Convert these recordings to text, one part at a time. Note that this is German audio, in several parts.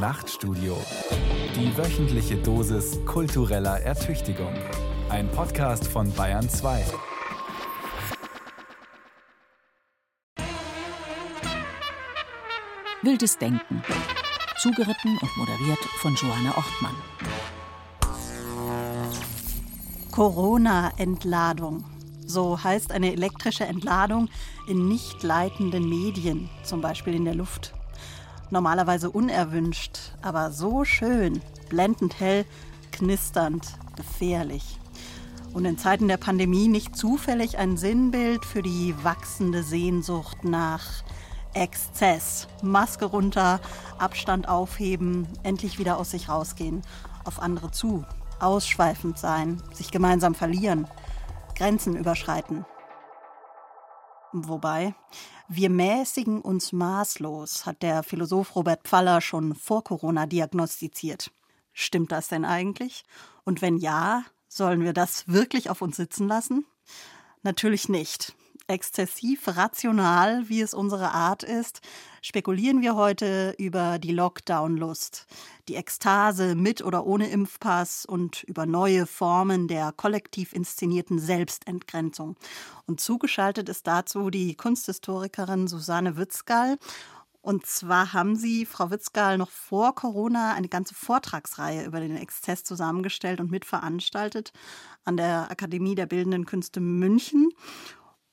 Nachtstudio. Die wöchentliche Dosis kultureller Ertüchtigung. Ein Podcast von Bayern 2. Wildes Denken. Zugeritten und moderiert von Johanna Ortmann. Corona-Entladung. So heißt eine elektrische Entladung in nicht leitenden Medien, zum Beispiel in der Luft. Normalerweise unerwünscht, aber so schön, blendend hell, knisternd, gefährlich. Und in Zeiten der Pandemie nicht zufällig ein Sinnbild für die wachsende Sehnsucht nach Exzess. Maske runter, Abstand aufheben, endlich wieder aus sich rausgehen, auf andere zu, ausschweifend sein, sich gemeinsam verlieren, Grenzen überschreiten. Wobei, wir mäßigen uns maßlos, hat der Philosoph Robert Pfaller schon vor Corona diagnostiziert. Stimmt das denn eigentlich? Und wenn ja, sollen wir das wirklich auf uns sitzen lassen? Natürlich nicht exzessiv rational, wie es unsere Art ist, spekulieren wir heute über die Lockdown-Lust, die Ekstase mit oder ohne Impfpass und über neue Formen der kollektiv inszenierten Selbstentgrenzung. Und zugeschaltet ist dazu die Kunsthistorikerin Susanne Witzgall. Und zwar haben Sie, Frau Witzgall, noch vor Corona eine ganze Vortragsreihe über den Exzess zusammengestellt und mitveranstaltet an der Akademie der Bildenden Künste München.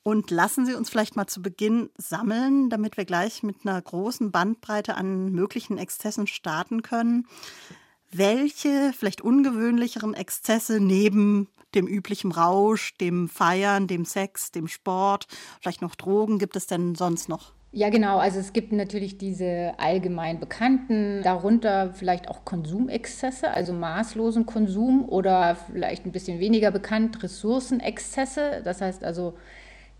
Und lassen Sie uns vielleicht mal zu Beginn sammeln, damit wir gleich mit einer großen Bandbreite an möglichen Exzessen starten können. Welche vielleicht ungewöhnlicheren Exzesse neben dem üblichen Rausch, dem Feiern, dem Sex, dem Sport, vielleicht noch Drogen gibt es denn sonst noch? Ja, genau. Also es gibt natürlich diese allgemein bekannten, darunter vielleicht auch Konsumexzesse, also maßlosen Konsum oder vielleicht ein bisschen weniger bekannt Ressourcenexzesse. Das heißt also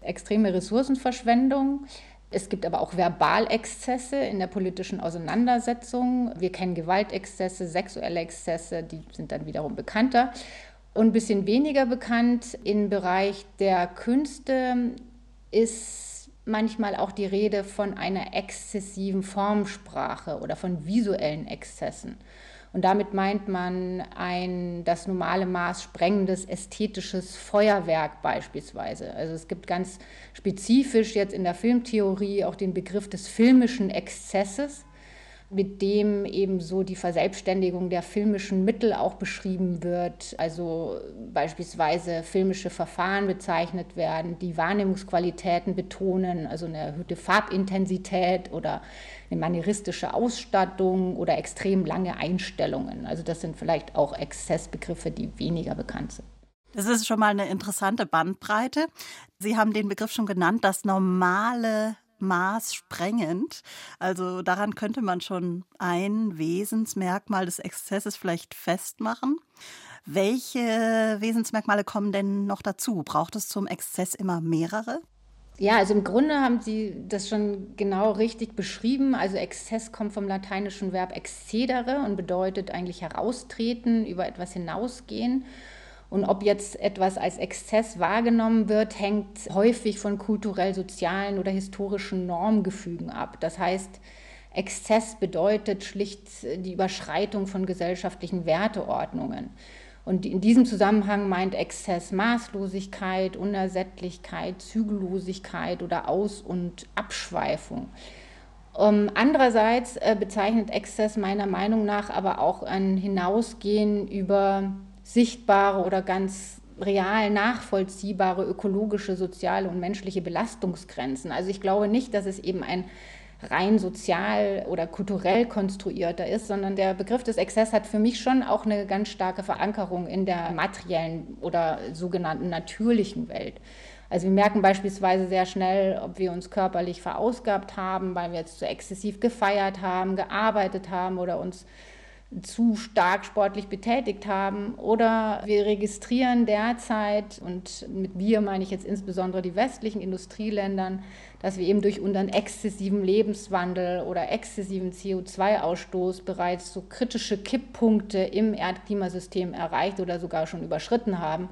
extreme Ressourcenverschwendung. Es gibt aber auch Verbalexzesse in der politischen Auseinandersetzung. Wir kennen Gewaltexzesse, sexuelle Exzesse, die sind dann wiederum bekannter. Und ein bisschen weniger bekannt im Bereich der Künste ist manchmal auch die Rede von einer exzessiven Formsprache oder von visuellen Exzessen. Und damit meint man ein das normale Maß sprengendes ästhetisches Feuerwerk beispielsweise. Also es gibt ganz spezifisch jetzt in der Filmtheorie auch den Begriff des filmischen Exzesses mit dem eben so die Verselbstständigung der filmischen Mittel auch beschrieben wird, also beispielsweise filmische Verfahren bezeichnet werden, die Wahrnehmungsqualitäten betonen, also eine erhöhte Farbintensität oder eine manieristische Ausstattung oder extrem lange Einstellungen. Also das sind vielleicht auch Exzessbegriffe, die weniger bekannt sind. Das ist schon mal eine interessante Bandbreite. Sie haben den Begriff schon genannt, das normale Maß sprengend. Also daran könnte man schon ein Wesensmerkmal des Exzesses vielleicht festmachen. Welche Wesensmerkmale kommen denn noch dazu? Braucht es zum Exzess immer mehrere? Ja, also im Grunde haben Sie das schon genau richtig beschrieben. Also Exzess kommt vom lateinischen Verb excedere und bedeutet eigentlich heraustreten, über etwas hinausgehen. Und ob jetzt etwas als Exzess wahrgenommen wird, hängt häufig von kulturell-sozialen oder historischen Normgefügen ab. Das heißt, Exzess bedeutet schlicht die Überschreitung von gesellschaftlichen Werteordnungen. Und in diesem Zusammenhang meint Exzess Maßlosigkeit, Unersättlichkeit, Zügellosigkeit oder Aus- und Abschweifung. Um, andererseits äh, bezeichnet Exzess meiner Meinung nach aber auch ein Hinausgehen über sichtbare oder ganz real nachvollziehbare ökologische, soziale und menschliche Belastungsgrenzen. Also ich glaube nicht, dass es eben ein rein sozial oder kulturell konstruierter ist, sondern der Begriff des Exzess hat für mich schon auch eine ganz starke Verankerung in der materiellen oder sogenannten natürlichen Welt. Also wir merken beispielsweise sehr schnell, ob wir uns körperlich verausgabt haben, weil wir jetzt zu exzessiv gefeiert haben, gearbeitet haben oder uns zu stark sportlich betätigt haben. Oder wir registrieren derzeit, und mit wir meine ich jetzt insbesondere die westlichen Industrieländern, dass wir eben durch unseren exzessiven Lebenswandel oder exzessiven CO2-Ausstoß bereits so kritische Kipppunkte im Erdklimasystem erreicht oder sogar schon überschritten haben,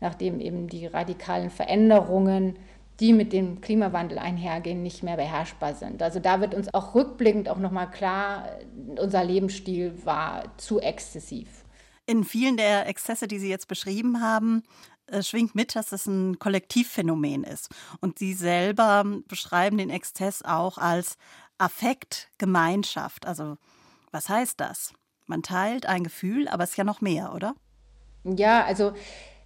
nachdem eben die radikalen Veränderungen die mit dem Klimawandel einhergehen, nicht mehr beherrschbar sind. Also da wird uns auch rückblickend auch nochmal klar, unser Lebensstil war zu exzessiv. In vielen der Exzesse, die Sie jetzt beschrieben haben, äh, schwingt mit, dass es ein Kollektivphänomen ist. Und Sie selber beschreiben den Exzess auch als Affektgemeinschaft. Also was heißt das? Man teilt ein Gefühl, aber es ist ja noch mehr, oder? Ja, also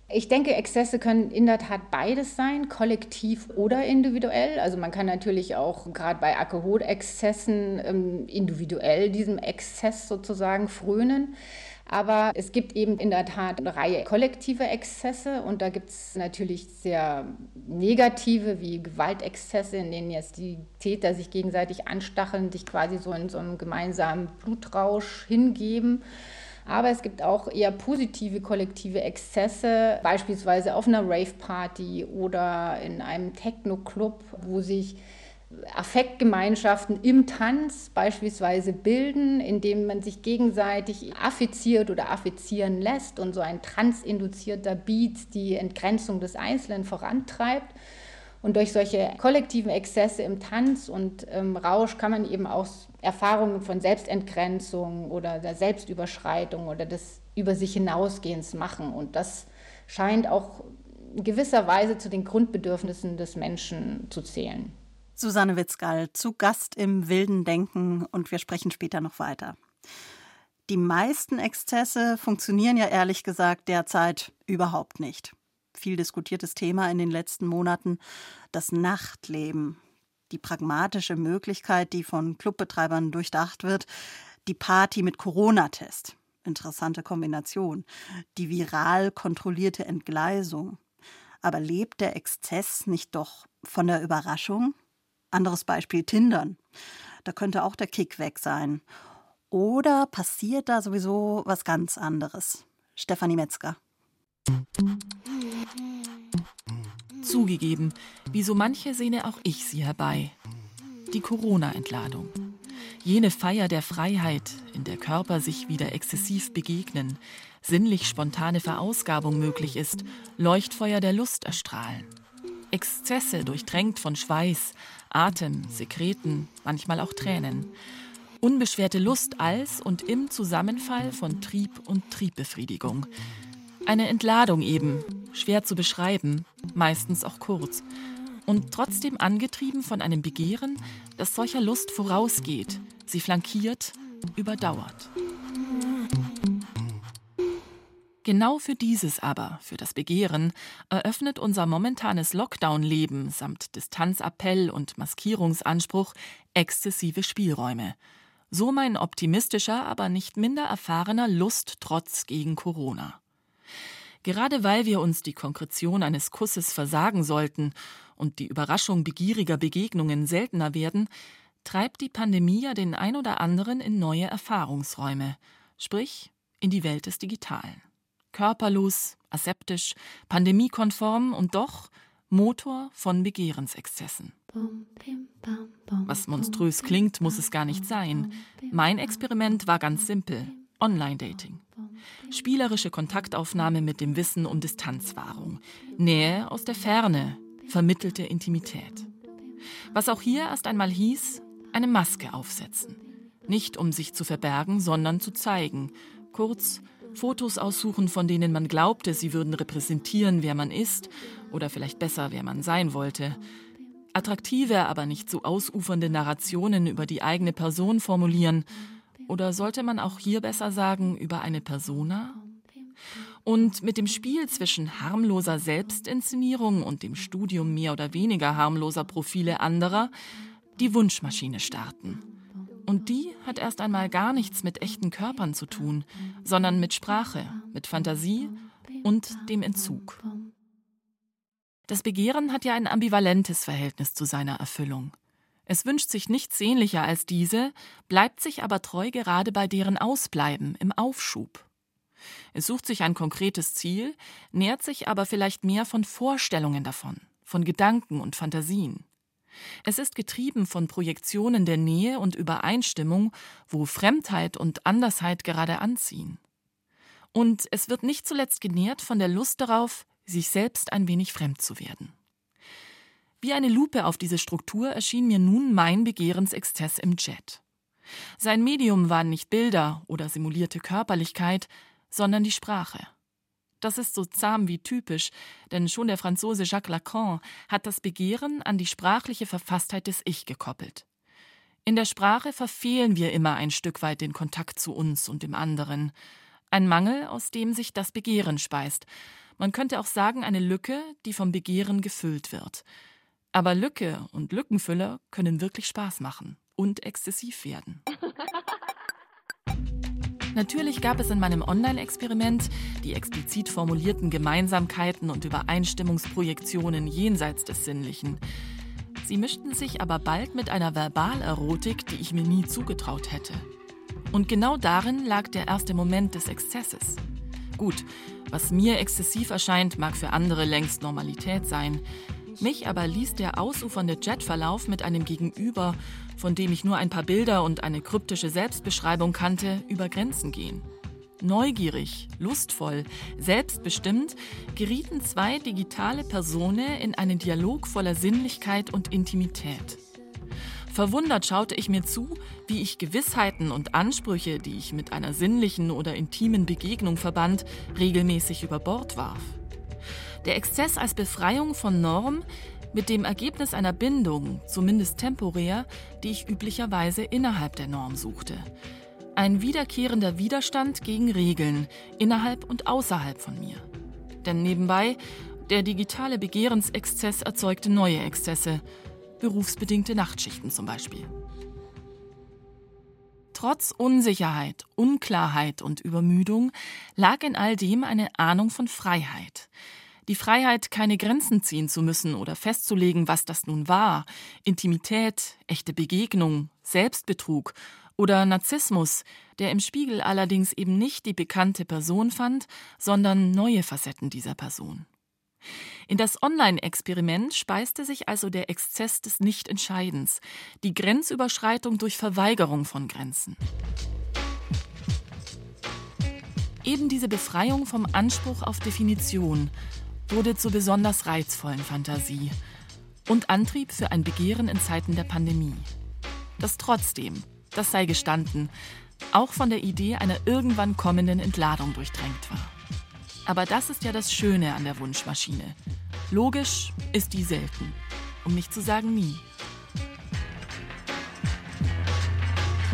ich denke, Exzesse können in der Tat beides sein, kollektiv oder individuell. Also man kann natürlich auch gerade bei Alkoholexzessen ähm, individuell diesem Exzess sozusagen frönen. Aber es gibt eben in der Tat eine Reihe kollektiver Exzesse und da gibt es natürlich sehr negative wie Gewaltexzesse, in denen jetzt die Täter sich gegenseitig anstacheln, sich quasi so in so einem gemeinsamen Blutrausch hingeben. Aber es gibt auch eher positive kollektive Exzesse, beispielsweise auf einer Rave-Party oder in einem Techno-Club, wo sich Affektgemeinschaften im Tanz beispielsweise bilden, indem man sich gegenseitig affiziert oder affizieren lässt und so ein transinduzierter Beat die Entgrenzung des Einzelnen vorantreibt. Und durch solche kollektiven Exzesse im Tanz und im Rausch kann man eben auch Erfahrungen von Selbstentgrenzung oder der Selbstüberschreitung oder des Über sich hinausgehens machen. Und das scheint auch in gewisser Weise zu den Grundbedürfnissen des Menschen zu zählen. Susanne Witzgall zu Gast im Wilden Denken und wir sprechen später noch weiter. Die meisten Exzesse funktionieren ja ehrlich gesagt derzeit überhaupt nicht. Viel diskutiertes Thema in den letzten Monaten das Nachtleben. Die pragmatische Möglichkeit, die von Clubbetreibern durchdacht wird, die Party mit Corona-Test. Interessante Kombination. Die viral kontrollierte Entgleisung. Aber lebt der Exzess nicht doch von der Überraschung? Anderes Beispiel Tindern. Da könnte auch der Kick weg sein. Oder passiert da sowieso was ganz anderes? Stefanie Metzger. Zugegeben, wie so manche sehne auch ich sie herbei. Die Corona-Entladung. Jene Feier der Freiheit, in der Körper sich wieder exzessiv begegnen, sinnlich spontane Verausgabung möglich ist, Leuchtfeuer der Lust erstrahlen. Exzesse durchtränkt von Schweiß, Atem, Sekreten, manchmal auch Tränen. Unbeschwerte Lust als und im Zusammenfall von Trieb und Triebbefriedigung. Eine Entladung eben, schwer zu beschreiben, meistens auch kurz. Und trotzdem angetrieben von einem Begehren, das solcher Lust vorausgeht, sie flankiert, überdauert. Genau für dieses aber, für das Begehren, eröffnet unser momentanes Lockdown-Leben samt Distanzappell und Maskierungsanspruch exzessive Spielräume. So mein optimistischer, aber nicht minder erfahrener Lusttrotz gegen Corona. Gerade weil wir uns die Konkretion eines Kusses versagen sollten und die Überraschung begieriger Begegnungen seltener werden, treibt die Pandemie ja den ein oder anderen in neue Erfahrungsräume, sprich in die Welt des Digitalen körperlos, aseptisch, pandemiekonform und doch Motor von Begehrensexzessen. Was monströs klingt, muss es gar nicht sein. Mein Experiment war ganz simpel. Online-Dating. Spielerische Kontaktaufnahme mit dem Wissen um Distanzwahrung. Nähe aus der Ferne, vermittelte Intimität. Was auch hier erst einmal hieß, eine Maske aufsetzen. Nicht um sich zu verbergen, sondern zu zeigen. Kurz, Fotos aussuchen, von denen man glaubte, sie würden repräsentieren, wer man ist oder vielleicht besser, wer man sein wollte. Attraktive, aber nicht so ausufernde Narrationen über die eigene Person formulieren. Oder sollte man auch hier besser sagen, über eine Persona? Und mit dem Spiel zwischen harmloser Selbstinszenierung und dem Studium mehr oder weniger harmloser Profile anderer die Wunschmaschine starten. Und die hat erst einmal gar nichts mit echten Körpern zu tun, sondern mit Sprache, mit Fantasie und dem Entzug. Das Begehren hat ja ein ambivalentes Verhältnis zu seiner Erfüllung. Es wünscht sich nichts sehnlicher als diese, bleibt sich aber treu gerade bei deren Ausbleiben, im Aufschub. Es sucht sich ein konkretes Ziel, nährt sich aber vielleicht mehr von Vorstellungen davon, von Gedanken und Fantasien. Es ist getrieben von Projektionen der Nähe und Übereinstimmung, wo Fremdheit und Andersheit gerade anziehen. Und es wird nicht zuletzt genährt von der Lust darauf, sich selbst ein wenig fremd zu werden. Wie eine Lupe auf diese Struktur erschien mir nun mein Begehrensexzess im Jet. Sein Medium waren nicht Bilder oder simulierte Körperlichkeit, sondern die Sprache. Das ist so zahm wie typisch, denn schon der Franzose Jacques Lacan hat das Begehren an die sprachliche Verfasstheit des Ich gekoppelt. In der Sprache verfehlen wir immer ein Stück weit den Kontakt zu uns und dem anderen. Ein Mangel, aus dem sich das Begehren speist. Man könnte auch sagen, eine Lücke, die vom Begehren gefüllt wird. Aber Lücke und Lückenfüller können wirklich Spaß machen und exzessiv werden. Natürlich gab es in meinem Online-Experiment die explizit formulierten Gemeinsamkeiten und Übereinstimmungsprojektionen jenseits des Sinnlichen. Sie mischten sich aber bald mit einer Verbalerotik, die ich mir nie zugetraut hätte. Und genau darin lag der erste Moment des Exzesses. Gut, was mir exzessiv erscheint, mag für andere längst Normalität sein. Mich aber ließ der ausufernde Jetverlauf mit einem Gegenüber, von dem ich nur ein paar Bilder und eine kryptische Selbstbeschreibung kannte, über Grenzen gehen. Neugierig, lustvoll, selbstbestimmt gerieten zwei digitale Personen in einen Dialog voller Sinnlichkeit und Intimität. Verwundert schaute ich mir zu, wie ich Gewissheiten und Ansprüche, die ich mit einer sinnlichen oder intimen Begegnung verband, regelmäßig über Bord warf. Der Exzess als Befreiung von Norm mit dem Ergebnis einer Bindung, zumindest temporär, die ich üblicherweise innerhalb der Norm suchte. Ein wiederkehrender Widerstand gegen Regeln innerhalb und außerhalb von mir. Denn nebenbei, der digitale Begehrensexzess erzeugte neue Exzesse, berufsbedingte Nachtschichten zum Beispiel. Trotz Unsicherheit, Unklarheit und Übermüdung lag in all dem eine Ahnung von Freiheit. Die Freiheit, keine Grenzen ziehen zu müssen oder festzulegen, was das nun war, Intimität, echte Begegnung, Selbstbetrug oder Narzissmus, der im Spiegel allerdings eben nicht die bekannte Person fand, sondern neue Facetten dieser Person. In das Online-Experiment speiste sich also der Exzess des Nichtentscheidens, die Grenzüberschreitung durch Verweigerung von Grenzen. Eben diese Befreiung vom Anspruch auf Definition wurde zur besonders reizvollen Fantasie und Antrieb für ein Begehren in Zeiten der Pandemie. Das trotzdem, das sei gestanden, auch von der Idee einer irgendwann kommenden Entladung durchdrängt war. Aber das ist ja das Schöne an der Wunschmaschine. Logisch ist die selten, um nicht zu sagen nie.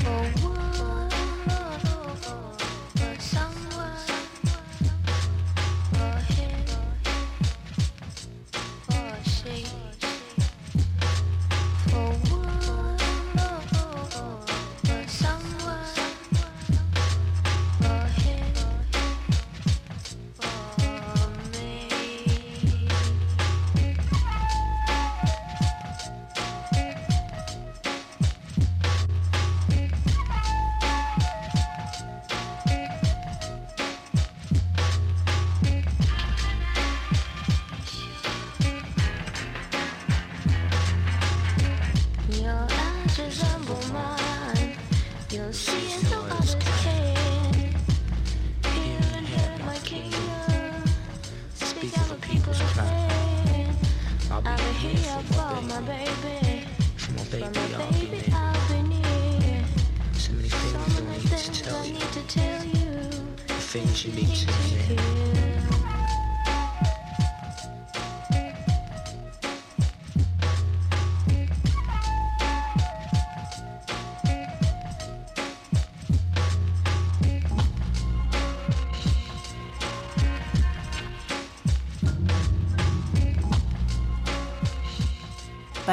things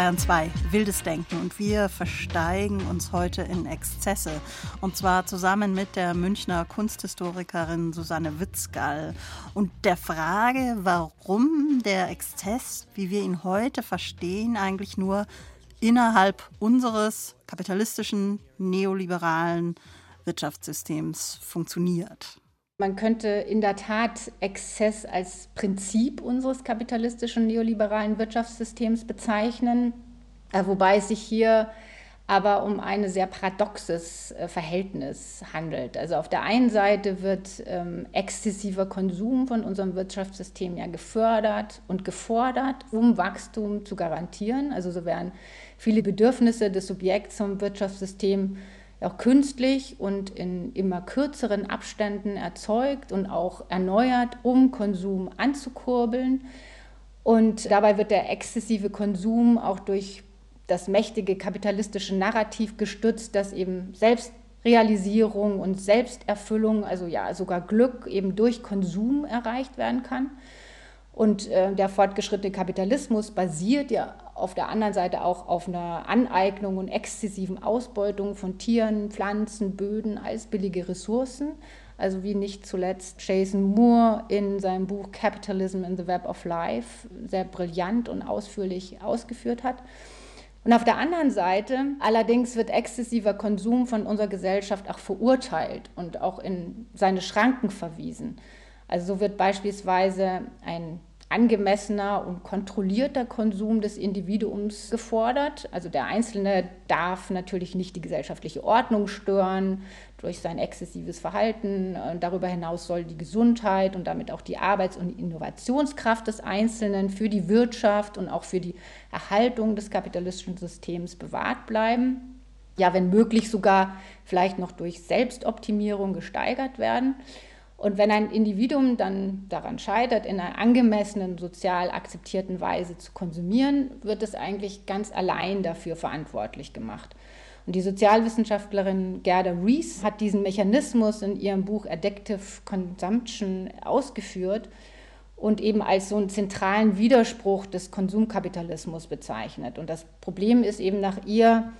Bayern 2, wildes Denken. Und wir versteigen uns heute in Exzesse. Und zwar zusammen mit der Münchner Kunsthistorikerin Susanne Witzgall. Und der Frage, warum der Exzess, wie wir ihn heute verstehen, eigentlich nur innerhalb unseres kapitalistischen, neoliberalen Wirtschaftssystems funktioniert. Man könnte in der Tat Exzess als Prinzip unseres kapitalistischen neoliberalen Wirtschaftssystems bezeichnen, äh, wobei es sich hier aber um ein sehr paradoxes äh, Verhältnis handelt. Also auf der einen Seite wird ähm, exzessiver Konsum von unserem Wirtschaftssystem ja gefördert und gefordert, um Wachstum zu garantieren. Also so werden viele Bedürfnisse des Subjekts zum Wirtschaftssystem auch künstlich und in immer kürzeren Abständen erzeugt und auch erneuert, um Konsum anzukurbeln. Und dabei wird der exzessive Konsum auch durch das mächtige kapitalistische Narrativ gestützt, dass eben Selbstrealisierung und Selbsterfüllung, also ja sogar Glück eben durch Konsum erreicht werden kann. Und äh, der fortgeschrittene Kapitalismus basiert ja auf der anderen Seite auch auf einer Aneignung und exzessiven Ausbeutung von Tieren, Pflanzen, Böden als billige Ressourcen. Also wie nicht zuletzt Jason Moore in seinem Buch Capitalism in the Web of Life sehr brillant und ausführlich ausgeführt hat. Und auf der anderen Seite allerdings wird exzessiver Konsum von unserer Gesellschaft auch verurteilt und auch in seine Schranken verwiesen. Also so wird beispielsweise ein angemessener und kontrollierter Konsum des Individuums gefordert. Also der Einzelne darf natürlich nicht die gesellschaftliche Ordnung stören durch sein exzessives Verhalten. Darüber hinaus soll die Gesundheit und damit auch die Arbeits- und Innovationskraft des Einzelnen für die Wirtschaft und auch für die Erhaltung des kapitalistischen Systems bewahrt bleiben. Ja, wenn möglich sogar vielleicht noch durch Selbstoptimierung gesteigert werden. Und wenn ein Individuum dann daran scheitert, in einer angemessenen, sozial akzeptierten Weise zu konsumieren, wird es eigentlich ganz allein dafür verantwortlich gemacht. Und die Sozialwissenschaftlerin Gerda Rees hat diesen Mechanismus in ihrem Buch Addictive Consumption ausgeführt und eben als so einen zentralen Widerspruch des Konsumkapitalismus bezeichnet. Und das Problem ist eben nach ihr,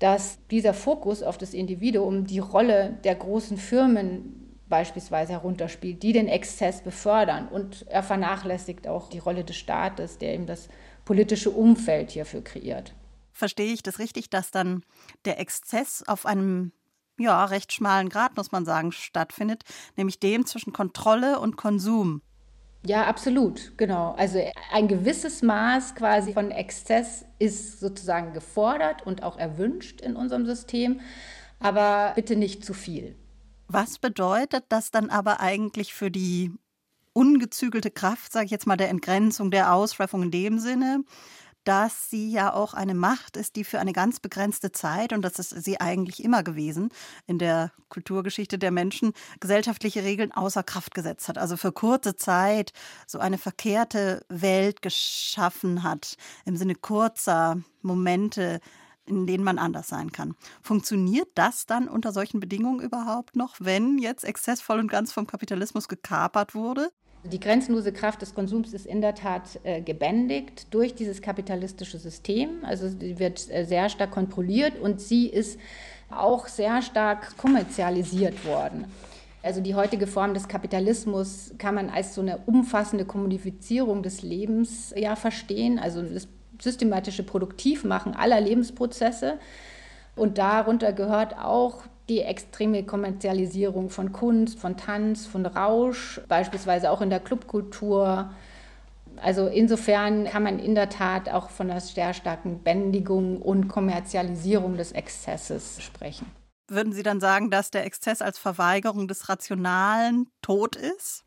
dass dieser Fokus auf das Individuum die Rolle der großen Firmen beispielsweise herunterspielt, die den Exzess befördern. Und er vernachlässigt auch die Rolle des Staates, der eben das politische Umfeld hierfür kreiert. Verstehe ich das richtig, dass dann der Exzess auf einem ja, recht schmalen Grad, muss man sagen, stattfindet, nämlich dem zwischen Kontrolle und Konsum? Ja, absolut, genau. Also ein gewisses Maß quasi von Exzess ist sozusagen gefordert und auch erwünscht in unserem System, aber bitte nicht zu viel. Was bedeutet das dann aber eigentlich für die ungezügelte Kraft, sage ich jetzt mal, der Entgrenzung, der Ausschweifung in dem Sinne, dass sie ja auch eine Macht ist, die für eine ganz begrenzte Zeit, und das ist sie eigentlich immer gewesen, in der Kulturgeschichte der Menschen, gesellschaftliche Regeln außer Kraft gesetzt hat. Also für kurze Zeit so eine verkehrte Welt geschaffen hat, im Sinne kurzer Momente, in denen man anders sein kann. Funktioniert das dann unter solchen Bedingungen überhaupt noch, wenn jetzt Exzess voll und ganz vom Kapitalismus gekapert wurde? Die grenzenlose Kraft des Konsums ist in der Tat äh, gebändigt durch dieses kapitalistische System. Also sie wird äh, sehr stark kontrolliert und sie ist auch sehr stark kommerzialisiert worden. Also die heutige Form des Kapitalismus kann man als so eine umfassende Kommodifizierung des Lebens ja verstehen. Also das systematische Produktivmachen aller Lebensprozesse. Und darunter gehört auch die extreme Kommerzialisierung von Kunst, von Tanz, von Rausch, beispielsweise auch in der Clubkultur. Also insofern kann man in der Tat auch von einer sehr starken Bändigung und Kommerzialisierung des Exzesses sprechen. Würden Sie dann sagen, dass der Exzess als Verweigerung des Rationalen tot ist?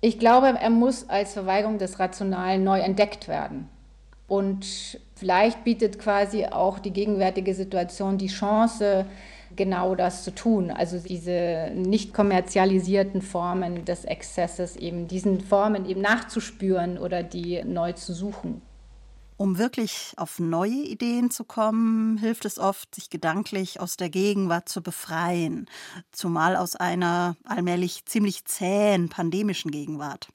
Ich glaube, er muss als Verweigerung des Rationalen neu entdeckt werden. Und vielleicht bietet quasi auch die gegenwärtige Situation die Chance, genau das zu tun. Also diese nicht kommerzialisierten Formen des Exzesses eben diesen Formen eben nachzuspüren oder die neu zu suchen. Um wirklich auf neue Ideen zu kommen, hilft es oft, sich gedanklich aus der Gegenwart zu befreien, zumal aus einer allmählich ziemlich zähen pandemischen Gegenwart.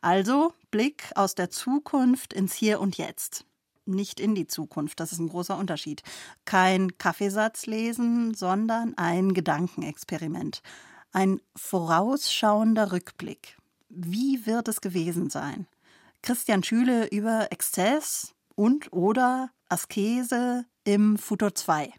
Also Blick aus der Zukunft ins Hier und Jetzt. Nicht in die Zukunft, das ist ein großer Unterschied. Kein Kaffeesatz lesen, sondern ein Gedankenexperiment. Ein vorausschauender Rückblick. Wie wird es gewesen sein? Christian Schüle über Exzess, und oder Askese im Futur 2.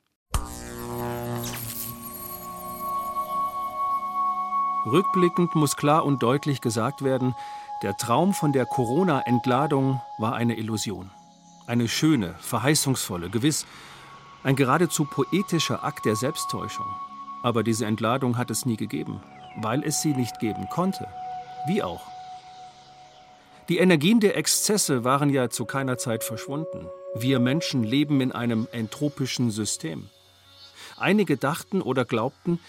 Rückblickend muss klar und deutlich gesagt werden, der Traum von der Corona-Entladung war eine Illusion. Eine schöne, verheißungsvolle, gewiss Ein geradezu poetischer Akt der Selbsttäuschung. Aber diese Entladung hat es nie gegeben, weil es sie nicht geben konnte. Wie auch. Die Energien der Exzesse waren ja zu keiner Zeit verschwunden. Wir Menschen leben in einem entropischen System. Einige dachten oder glaubten,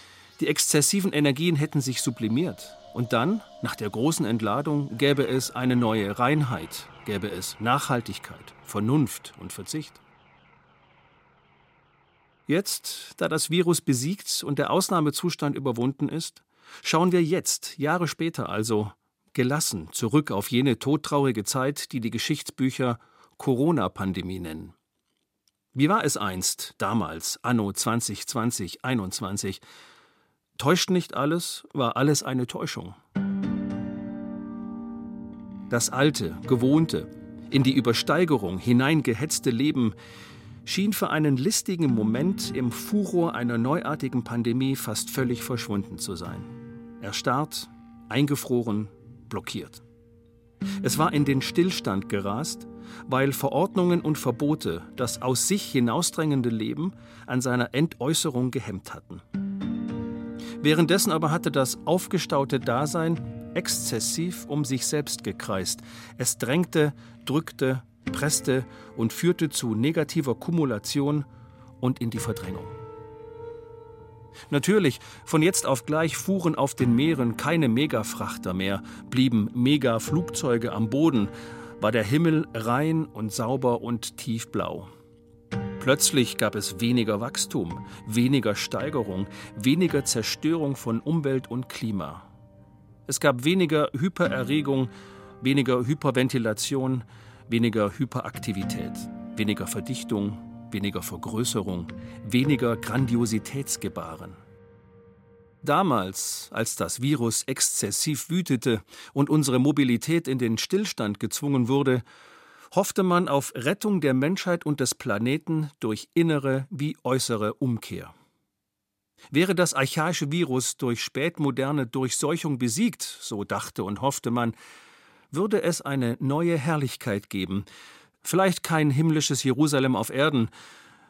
die exzessiven Energien hätten sich sublimiert. Und dann, nach der großen Entladung, gäbe es eine neue Reinheit, gäbe es Nachhaltigkeit, Vernunft und Verzicht. Jetzt, da das Virus besiegt und der Ausnahmezustand überwunden ist, schauen wir jetzt, Jahre später also, gelassen zurück auf jene todtraurige Zeit, die die Geschichtsbücher Corona-Pandemie nennen. Wie war es einst, damals, anno 2020, 21? Täuscht nicht alles, war alles eine Täuschung. Das alte, gewohnte, in die Übersteigerung hineingehetzte Leben schien für einen listigen Moment im Furor einer neuartigen Pandemie fast völlig verschwunden zu sein. Erstarrt, eingefroren, blockiert. Es war in den Stillstand gerast, weil Verordnungen und Verbote das aus sich hinausdrängende Leben an seiner Entäußerung gehemmt hatten. Währenddessen aber hatte das aufgestaute Dasein exzessiv um sich selbst gekreist. Es drängte, drückte, presste und führte zu negativer Kumulation und in die Verdrängung. Natürlich, von jetzt auf gleich fuhren auf den Meeren keine Megafrachter mehr, blieben Megaflugzeuge am Boden, war der Himmel rein und sauber und tiefblau. Plötzlich gab es weniger Wachstum, weniger Steigerung, weniger Zerstörung von Umwelt und Klima. Es gab weniger Hypererregung, weniger Hyperventilation, weniger Hyperaktivität, weniger Verdichtung, weniger Vergrößerung, weniger Grandiositätsgebaren. Damals, als das Virus exzessiv wütete und unsere Mobilität in den Stillstand gezwungen wurde, hoffte man auf Rettung der Menschheit und des Planeten durch innere wie äußere Umkehr. Wäre das archaische Virus durch spätmoderne Durchseuchung besiegt, so dachte und hoffte man, würde es eine neue Herrlichkeit geben, Vielleicht kein himmlisches Jerusalem auf Erden,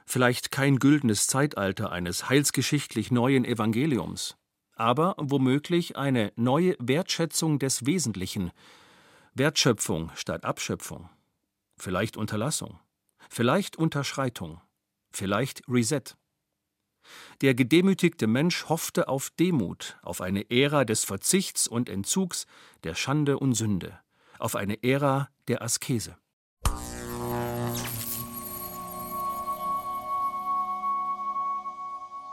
vielleicht kein güldenes Zeitalter eines heilsgeschichtlich neuen Evangeliums, aber womöglich eine neue Wertschätzung des Wesentlichen, Wertschöpfung statt Abschöpfung, vielleicht Unterlassung, vielleicht Unterschreitung, vielleicht Reset. Der gedemütigte Mensch hoffte auf Demut, auf eine Ära des Verzichts und Entzugs, der Schande und Sünde, auf eine Ära der Askese.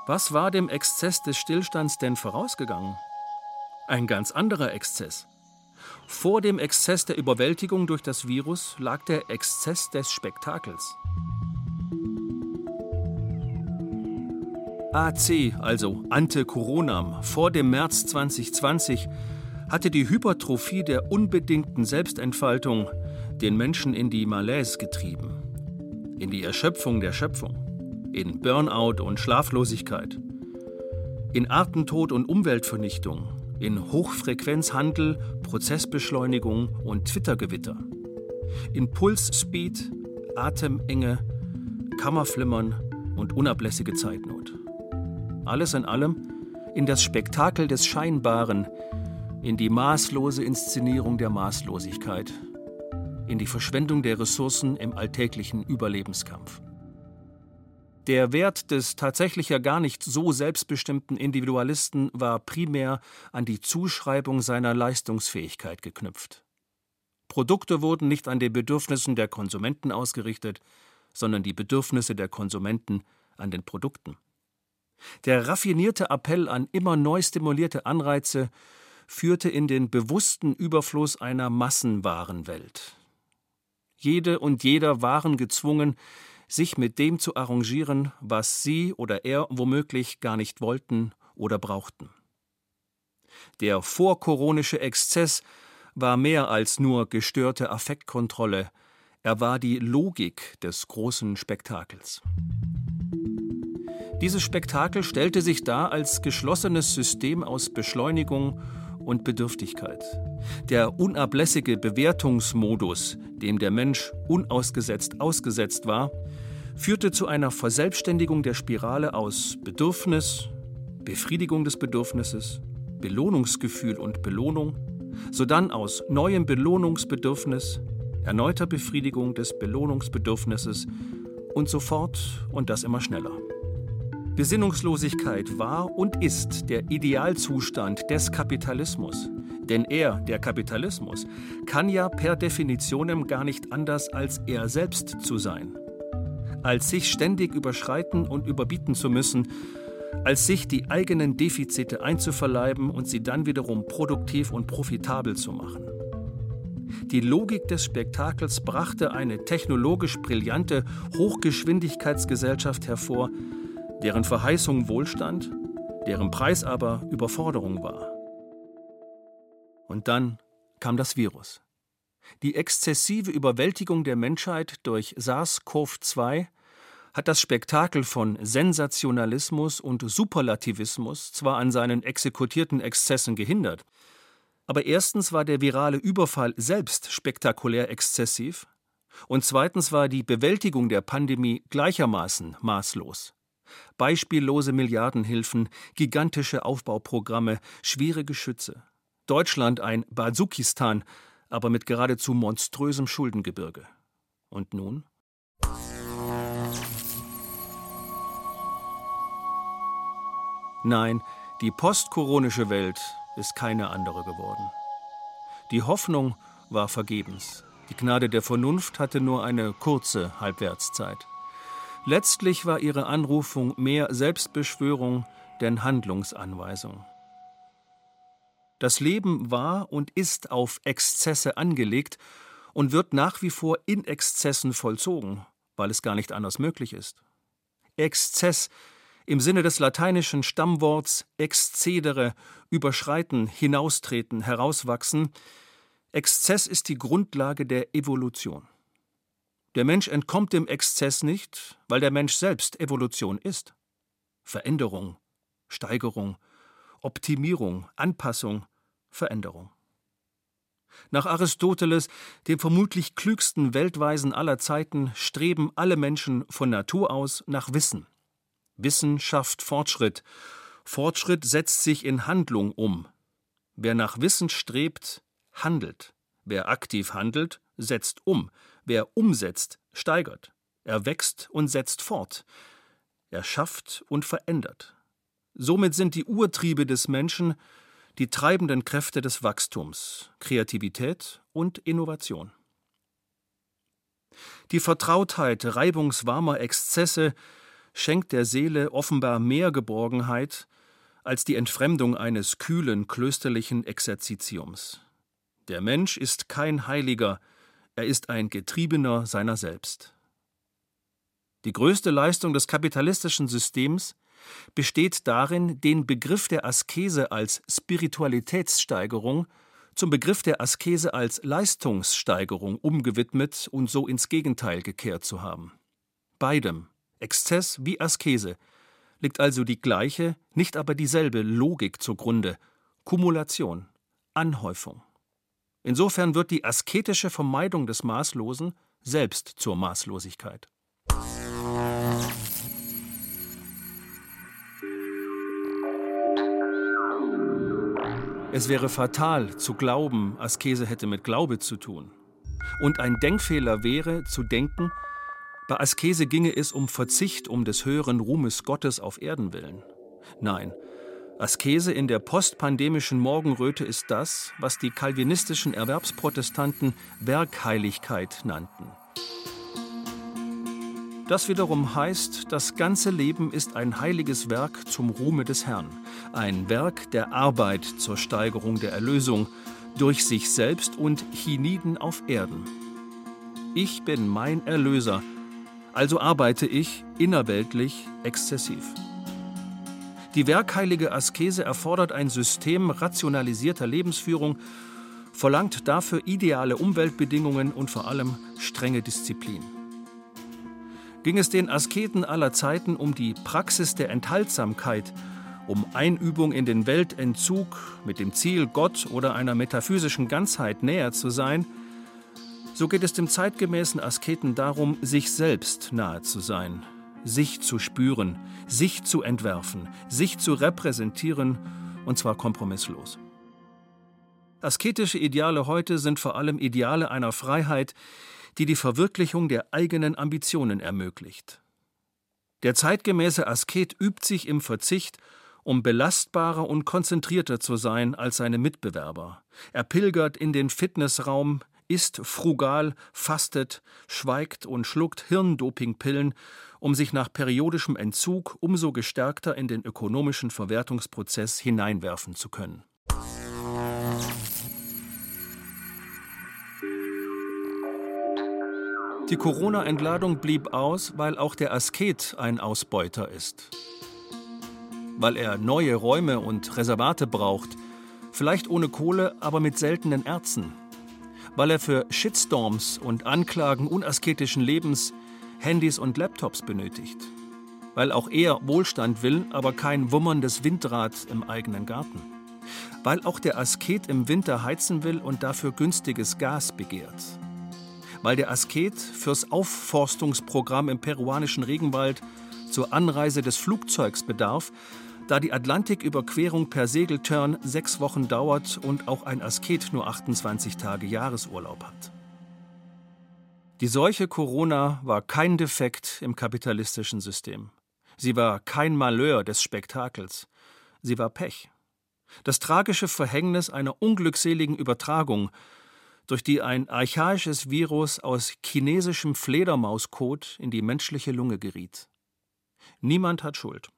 Was war dem Exzess des Stillstands denn vorausgegangen? Ein ganz anderer Exzess. Vor dem Exzess der Überwältigung durch das Virus lag der Exzess des Spektakels. AC, also Ante Coronam, vor dem März 2020 hatte die Hypertrophie der unbedingten Selbstentfaltung den Menschen in die Malaise getrieben, in die Erschöpfung der Schöpfung in Burnout und Schlaflosigkeit, in Artentod und Umweltvernichtung, in Hochfrequenzhandel, Prozessbeschleunigung und Twittergewitter, in Pulsspeed, Atemenge, Kammerflimmern und unablässige Zeitnot. Alles in allem in das Spektakel des Scheinbaren, in die maßlose Inszenierung der Maßlosigkeit, in die Verschwendung der Ressourcen im alltäglichen Überlebenskampf. Der Wert des tatsächlich ja gar nicht so selbstbestimmten Individualisten war primär an die Zuschreibung seiner Leistungsfähigkeit geknüpft. Produkte wurden nicht an den Bedürfnissen der Konsumenten ausgerichtet, sondern die Bedürfnisse der Konsumenten an den Produkten. Der raffinierte Appell an immer neu stimulierte Anreize führte in den bewussten Überfluss einer Massenwarenwelt. Jede und jeder waren gezwungen, sich mit dem zu arrangieren, was sie oder er womöglich gar nicht wollten oder brauchten. Der vorkoronische Exzess war mehr als nur gestörte Affektkontrolle, er war die Logik des großen Spektakels. Dieses Spektakel stellte sich dar als geschlossenes System aus Beschleunigung und Bedürftigkeit. Der unablässige Bewertungsmodus, dem der Mensch unausgesetzt ausgesetzt war, führte zu einer Verselbstständigung der Spirale aus Bedürfnis, Befriedigung des Bedürfnisses, Belohnungsgefühl und Belohnung, sodann aus neuem Belohnungsbedürfnis, erneuter Befriedigung des Belohnungsbedürfnisses und so fort und das immer schneller. Besinnungslosigkeit war und ist der Idealzustand des Kapitalismus. Denn er, der Kapitalismus, kann ja per Definitionem gar nicht anders als er selbst zu sein. Als sich ständig überschreiten und überbieten zu müssen, als sich die eigenen Defizite einzuverleiben und sie dann wiederum produktiv und profitabel zu machen. Die Logik des Spektakels brachte eine technologisch brillante Hochgeschwindigkeitsgesellschaft hervor, deren Verheißung Wohlstand, deren Preis aber Überforderung war. Und dann kam das Virus. Die exzessive Überwältigung der Menschheit durch SARS-CoV-2 hat das Spektakel von Sensationalismus und Superlativismus zwar an seinen exekutierten Exzessen gehindert, aber erstens war der virale Überfall selbst spektakulär exzessiv, und zweitens war die Bewältigung der Pandemie gleichermaßen maßlos. Beispiellose Milliardenhilfen, gigantische Aufbauprogramme, schwere Geschütze. Deutschland ein Bazukistan, aber mit geradezu monströsem Schuldengebirge. Und nun? Nein, die postkoronische Welt ist keine andere geworden. Die Hoffnung war vergebens. Die Gnade der Vernunft hatte nur eine kurze Halbwertszeit. Letztlich war ihre Anrufung mehr Selbstbeschwörung denn Handlungsanweisung. Das Leben war und ist auf Exzesse angelegt und wird nach wie vor in Exzessen vollzogen, weil es gar nicht anders möglich ist. Exzess im Sinne des lateinischen Stammworts excedere, überschreiten, hinaustreten, herauswachsen, Exzess ist die Grundlage der Evolution. Der Mensch entkommt dem Exzess nicht, weil der Mensch selbst Evolution ist. Veränderung, Steigerung, Optimierung, Anpassung, Veränderung. Nach Aristoteles, dem vermutlich klügsten Weltweisen aller Zeiten, streben alle Menschen von Natur aus nach Wissen. Wissen schafft Fortschritt. Fortschritt setzt sich in Handlung um. Wer nach Wissen strebt, handelt. Wer aktiv handelt, setzt um. Wer umsetzt, steigert. Er wächst und setzt fort. Er schafft und verändert. Somit sind die Urtriebe des Menschen die treibenden Kräfte des Wachstums, Kreativität und Innovation. Die Vertrautheit reibungswarmer Exzesse schenkt der Seele offenbar mehr Geborgenheit als die Entfremdung eines kühlen klösterlichen Exerzitiums. Der Mensch ist kein Heiliger, er ist ein Getriebener seiner selbst. Die größte Leistung des kapitalistischen Systems besteht darin, den Begriff der Askese als Spiritualitätssteigerung zum Begriff der Askese als Leistungssteigerung umgewidmet und so ins Gegenteil gekehrt zu haben. Beidem, Exzess wie Askese, liegt also die gleiche, nicht aber dieselbe Logik zugrunde, Kumulation, Anhäufung. Insofern wird die asketische Vermeidung des Maßlosen selbst zur Maßlosigkeit. Es wäre fatal zu glauben, Askese hätte mit Glaube zu tun. Und ein Denkfehler wäre zu denken, bei Askese ginge es um Verzicht um des höheren Ruhmes Gottes auf Erden willen. Nein, Askese in der postpandemischen Morgenröte ist das, was die kalvinistischen Erwerbsprotestanten Werkheiligkeit nannten. Das wiederum heißt, das ganze Leben ist ein heiliges Werk zum Ruhme des Herrn, ein Werk der Arbeit zur Steigerung der Erlösung durch sich selbst und hienieden auf Erden. Ich bin mein Erlöser, also arbeite ich innerweltlich exzessiv. Die werkheilige Askese erfordert ein System rationalisierter Lebensführung, verlangt dafür ideale Umweltbedingungen und vor allem strenge Disziplin. Ging es den Asketen aller Zeiten um die Praxis der Enthaltsamkeit, um Einübung in den Weltentzug mit dem Ziel, Gott oder einer metaphysischen Ganzheit näher zu sein, So geht es dem zeitgemäßen Asketen darum, sich selbst nahe zu sein, sich zu spüren, sich zu entwerfen, sich zu repräsentieren, und zwar kompromisslos. Asketische Ideale heute sind vor allem Ideale einer Freiheit, die die Verwirklichung der eigenen Ambitionen ermöglicht. Der zeitgemäße Asket übt sich im Verzicht, um belastbarer und konzentrierter zu sein als seine Mitbewerber. Er pilgert in den Fitnessraum, isst frugal, fastet, schweigt und schluckt Hirndopingpillen, um sich nach periodischem Entzug umso gestärkter in den ökonomischen Verwertungsprozess hineinwerfen zu können. Die Corona-Entladung blieb aus, weil auch der Asket ein Ausbeuter ist. Weil er neue Räume und Reservate braucht, vielleicht ohne Kohle, aber mit seltenen Erzen weil er für Shitstorms und Anklagen unasketischen Lebens Handys und Laptops benötigt. Weil auch er Wohlstand will, aber kein wummerndes Windrad im eigenen Garten. Weil auch der Asket im Winter heizen will und dafür günstiges Gas begehrt. Weil der Asket fürs Aufforstungsprogramm im peruanischen Regenwald zur Anreise des Flugzeugs bedarf, da die Atlantiküberquerung per Segeltörn sechs Wochen dauert und auch ein Asket nur 28 Tage Jahresurlaub hat. Die Seuche Corona war kein Defekt im kapitalistischen System. Sie war kein Malheur des Spektakels. Sie war Pech. Das tragische Verhängnis einer unglückseligen Übertragung, durch die ein archaisches Virus aus chinesischem Fledermauskot in die menschliche Lunge geriet. Niemand hat Schuld.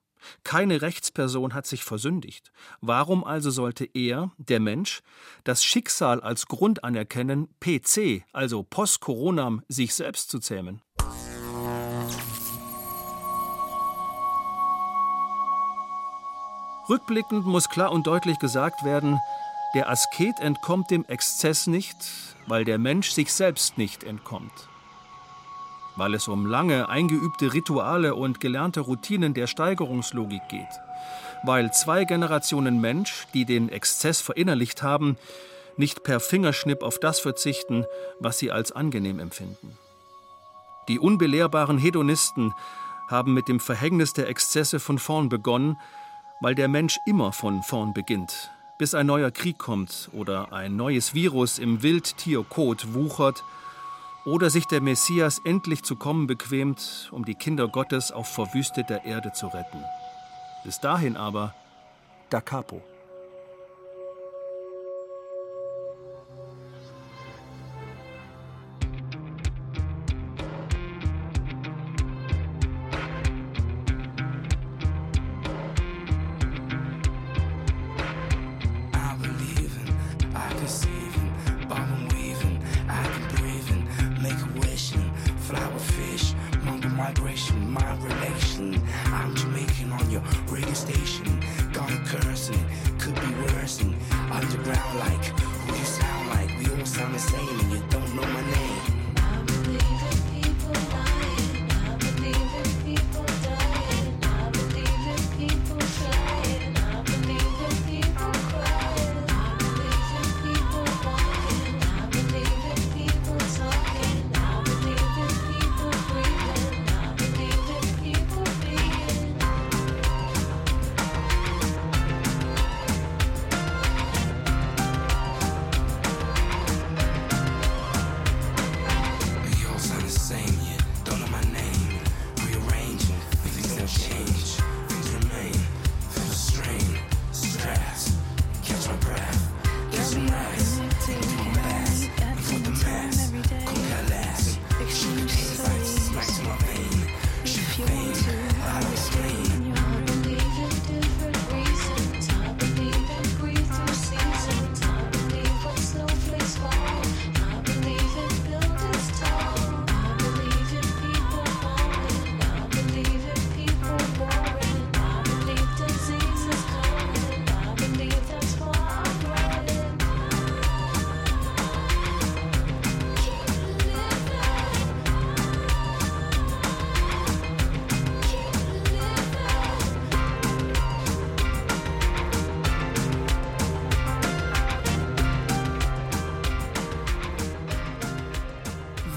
Keine Rechtsperson hat sich versündigt. Warum also sollte er, der Mensch, das Schicksal als Grund anerkennen, PC, also post-Coronam, sich selbst zu zähmen? Rückblickend muss klar und deutlich gesagt werden, der Asket entkommt dem Exzess nicht, weil der Mensch sich selbst nicht entkommt weil es um lange eingeübte Rituale und gelernte Routinen der Steigerungslogik geht, weil zwei Generationen Mensch, die den Exzess verinnerlicht haben, nicht per Fingerschnipp auf das verzichten, was sie als angenehm empfinden. Die unbelehrbaren Hedonisten haben mit dem Verhängnis der Exzesse von vorn begonnen, weil der Mensch immer von vorn beginnt, bis ein neuer Krieg kommt oder ein neues Virus im Wildtierkot wuchert oder sich der Messias endlich zu kommen bequemt, um die Kinder Gottes auf verwüsteter Erde zu retten. Bis dahin aber da capo. I believe in, I can see.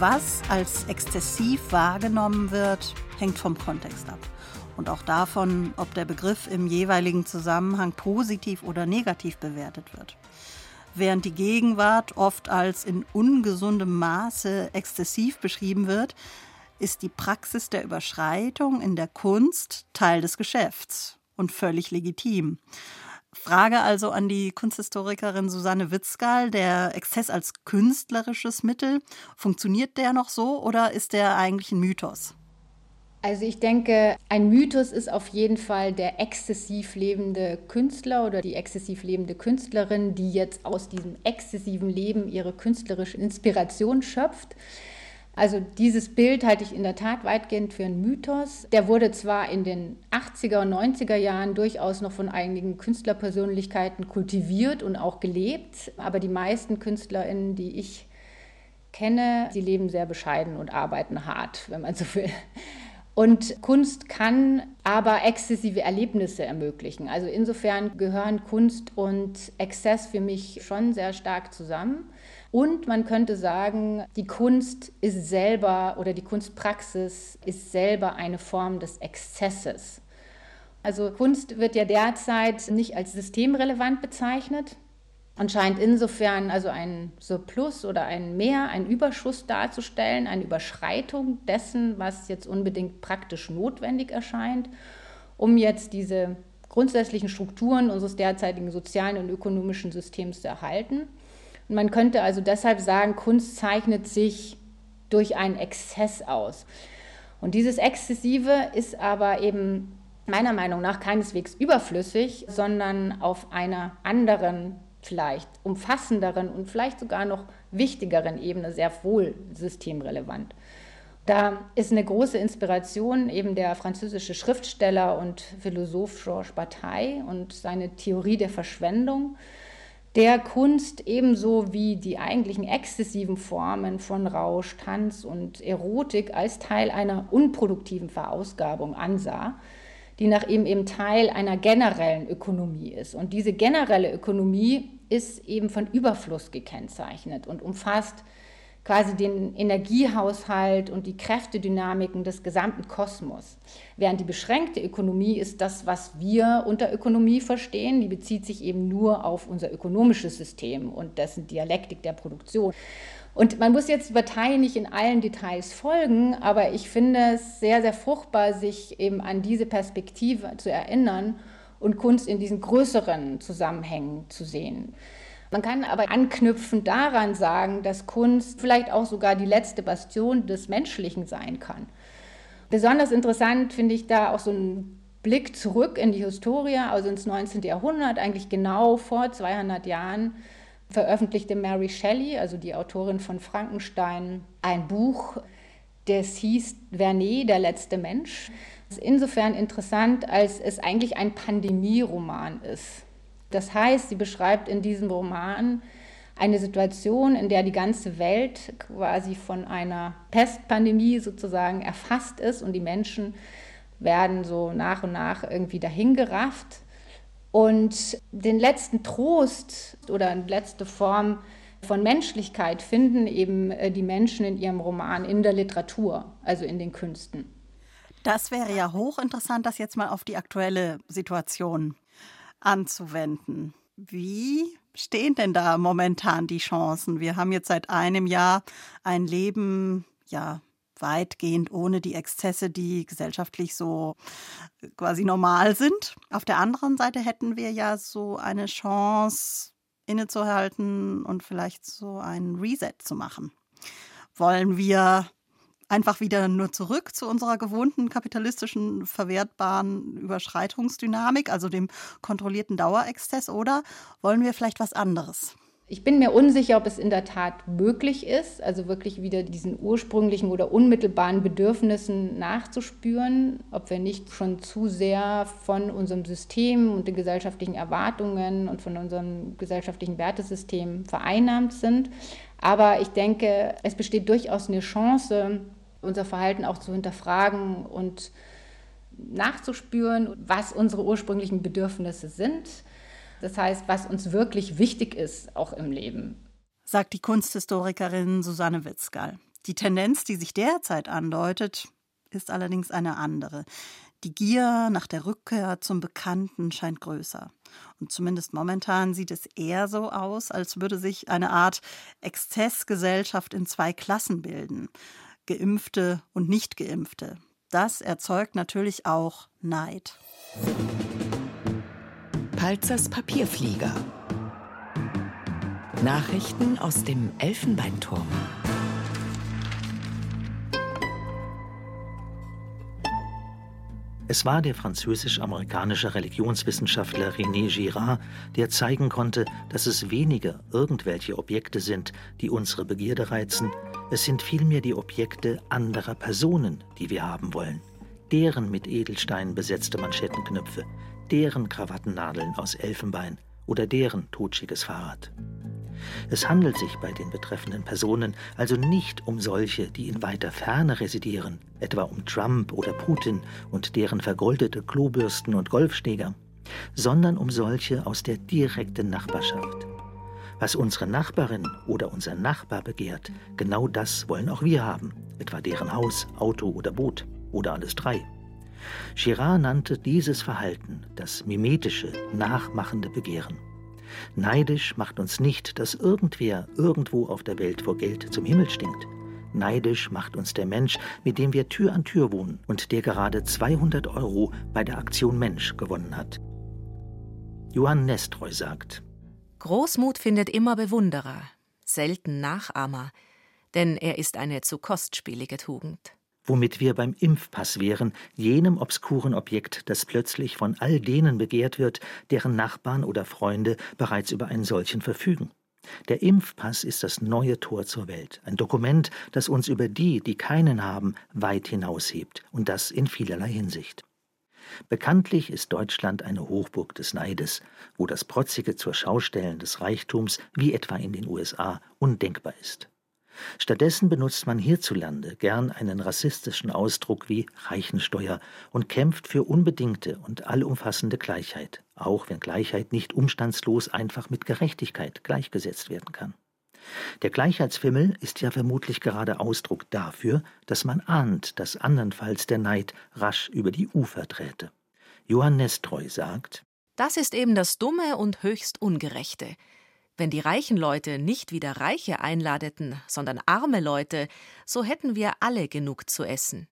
Was als exzessiv wahrgenommen wird, hängt vom Kontext ab. Und auch davon, ob der Begriff im jeweiligen Zusammenhang positiv oder negativ bewertet wird. Während die Gegenwart oft als in ungesundem Maße exzessiv beschrieben wird, ist die Praxis der Überschreitung in der Kunst Teil des Geschäfts und völlig legitim. Frage also an die Kunsthistorikerin Susanne Witzgal, der Exzess als künstlerisches Mittel, funktioniert der noch so oder ist der eigentlich ein Mythos? Also ich denke, ein Mythos ist auf jeden Fall der exzessiv lebende Künstler oder die exzessiv lebende Künstlerin, die jetzt aus diesem exzessiven Leben ihre künstlerische Inspiration schöpft. Also dieses Bild halte ich in der Tat weitgehend für einen Mythos. Der wurde zwar in den 80er und 90er Jahren durchaus noch von einigen Künstlerpersönlichkeiten kultiviert und auch gelebt, aber die meisten Künstlerinnen, die ich kenne, sie leben sehr bescheiden und arbeiten hart, wenn man so will. Und Kunst kann aber exzessive Erlebnisse ermöglichen. Also insofern gehören Kunst und Exzess für mich schon sehr stark zusammen. Und man könnte sagen, die Kunst ist selber oder die Kunstpraxis ist selber eine Form des Exzesses. Also Kunst wird ja derzeit nicht als systemrelevant bezeichnet und scheint insofern also ein Surplus oder ein Mehr, ein Überschuss darzustellen, eine Überschreitung dessen, was jetzt unbedingt praktisch notwendig erscheint, um jetzt diese grundsätzlichen Strukturen unseres derzeitigen sozialen und ökonomischen Systems zu erhalten. Man könnte also deshalb sagen, Kunst zeichnet sich durch einen Exzess aus. Und dieses Exzessive ist aber eben meiner Meinung nach keineswegs überflüssig, sondern auf einer anderen, vielleicht umfassenderen und vielleicht sogar noch wichtigeren Ebene sehr wohl systemrelevant. Da ist eine große Inspiration eben der französische Schriftsteller und Philosoph Georges Bataille und seine Theorie der Verschwendung, der Kunst ebenso wie die eigentlichen exzessiven Formen von Rausch, Tanz und Erotik als Teil einer unproduktiven Verausgabung ansah, die nach ihm eben Teil einer generellen Ökonomie ist. Und diese generelle Ökonomie ist eben von Überfluss gekennzeichnet und umfasst quasi den Energiehaushalt und die Kräftedynamiken des gesamten Kosmos. Während die beschränkte Ökonomie ist das, was wir unter Ökonomie verstehen, die bezieht sich eben nur auf unser ökonomisches System und dessen Dialektik der Produktion. Und man muss jetzt Partei nicht in allen Details folgen, aber ich finde es sehr, sehr fruchtbar, sich eben an diese Perspektive zu erinnern und Kunst in diesen größeren Zusammenhängen zu sehen. Man kann aber anknüpfend daran sagen, dass Kunst vielleicht auch sogar die letzte Bastion des Menschlichen sein kann. Besonders interessant finde ich da auch so ein Blick zurück in die Historie, also ins 19. Jahrhundert, eigentlich genau vor 200 Jahren veröffentlichte Mary Shelley, also die Autorin von Frankenstein, ein Buch, das hieß Vernet, der letzte Mensch. Das ist insofern interessant, als es eigentlich ein Pandemieroman ist. Das heißt, sie beschreibt in diesem Roman eine Situation, in der die ganze Welt quasi von einer Pestpandemie sozusagen erfasst ist und die Menschen werden so nach und nach irgendwie dahingerafft. Und den letzten Trost oder letzte Form von Menschlichkeit finden eben äh, die Menschen in ihrem Roman in der Literatur, also in den Künsten. Das wäre ja hochinteressant, das jetzt mal auf die aktuelle Situation anzuwenden. Wie stehen denn da momentan die Chancen? Wir haben jetzt seit einem Jahr ein Leben, ja, weitgehend ohne die Exzesse, die gesellschaftlich so quasi normal sind. Auf der anderen Seite hätten wir ja so eine Chance, innezuhalten und vielleicht so einen Reset zu machen. Wollen wir einfach wieder nur zurück zu unserer gewohnten kapitalistischen verwertbaren Überschreitungsdynamik, also dem kontrollierten Dauerexzess, oder wollen wir vielleicht was anderes? Ich bin mir unsicher, ob es in der Tat möglich ist, also wirklich wieder diesen ursprünglichen oder unmittelbaren Bedürfnissen nachzuspüren, ob wir nicht schon zu sehr von unserem System und den gesellschaftlichen Erwartungen und von unserem gesellschaftlichen Wertesystem vereinnahmt sind. Aber ich denke, es besteht durchaus eine Chance, unser Verhalten auch zu hinterfragen und nachzuspüren, was unsere ursprünglichen Bedürfnisse sind. Das heißt, was uns wirklich wichtig ist, auch im Leben. Sagt die Kunsthistorikerin Susanne Witzgal. Die Tendenz, die sich derzeit andeutet, ist allerdings eine andere. Die Gier nach der Rückkehr zum Bekannten scheint größer. Und zumindest momentan sieht es eher so aus, als würde sich eine Art Exzessgesellschaft in zwei Klassen bilden. Geimpfte und Nichtgeimpfte. Das erzeugt natürlich auch Neid. Palzers Papierflieger. Nachrichten aus dem Elfenbeinturm. Es war der französisch-amerikanische Religionswissenschaftler René Girard, der zeigen konnte, dass es weniger irgendwelche Objekte sind, die unsere Begierde reizen, es sind vielmehr die Objekte anderer Personen, die wir haben wollen. Deren mit Edelsteinen besetzte Manschettenknöpfe, deren Krawattennadeln aus Elfenbein oder deren totschiges Fahrrad. Es handelt sich bei den betreffenden Personen also nicht um solche, die in weiter Ferne residieren, etwa um Trump oder Putin und deren vergoldete Klobürsten und Golfschläger, sondern um solche aus der direkten Nachbarschaft. Was unsere Nachbarin oder unser Nachbar begehrt, genau das wollen auch wir haben, etwa deren Haus, Auto oder Boot oder alles drei. Girard nannte dieses Verhalten das mimetische, nachmachende Begehren. Neidisch macht uns nicht, dass irgendwer irgendwo auf der Welt vor Geld zum Himmel stinkt. Neidisch macht uns der Mensch, mit dem wir Tür an Tür wohnen und der gerade 200 Euro bei der Aktion Mensch gewonnen hat. Johann Nestreu sagt: Großmut findet immer Bewunderer, selten Nachahmer, denn er ist eine zu kostspielige Tugend womit wir beim Impfpass wären, jenem obskuren Objekt, das plötzlich von all denen begehrt wird, deren Nachbarn oder Freunde bereits über einen solchen verfügen. Der Impfpass ist das neue Tor zur Welt, ein Dokument, das uns über die, die keinen haben, weit hinaushebt, und das in vielerlei Hinsicht. Bekanntlich ist Deutschland eine Hochburg des Neides, wo das Protzige zur Schaustellen des Reichtums, wie etwa in den USA, undenkbar ist. Stattdessen benutzt man hierzulande gern einen rassistischen Ausdruck wie Reichensteuer und kämpft für unbedingte und allumfassende Gleichheit, auch wenn Gleichheit nicht umstandslos einfach mit Gerechtigkeit gleichgesetzt werden kann. Der Gleichheitsfimmel ist ja vermutlich gerade Ausdruck dafür, dass man ahnt, dass andernfalls der Neid rasch über die Ufer träte. Johann Nestreu sagt, Das ist eben das Dumme und höchst Ungerechte. Wenn die reichen Leute nicht wieder Reiche einladeten, sondern arme Leute, so hätten wir alle genug zu essen.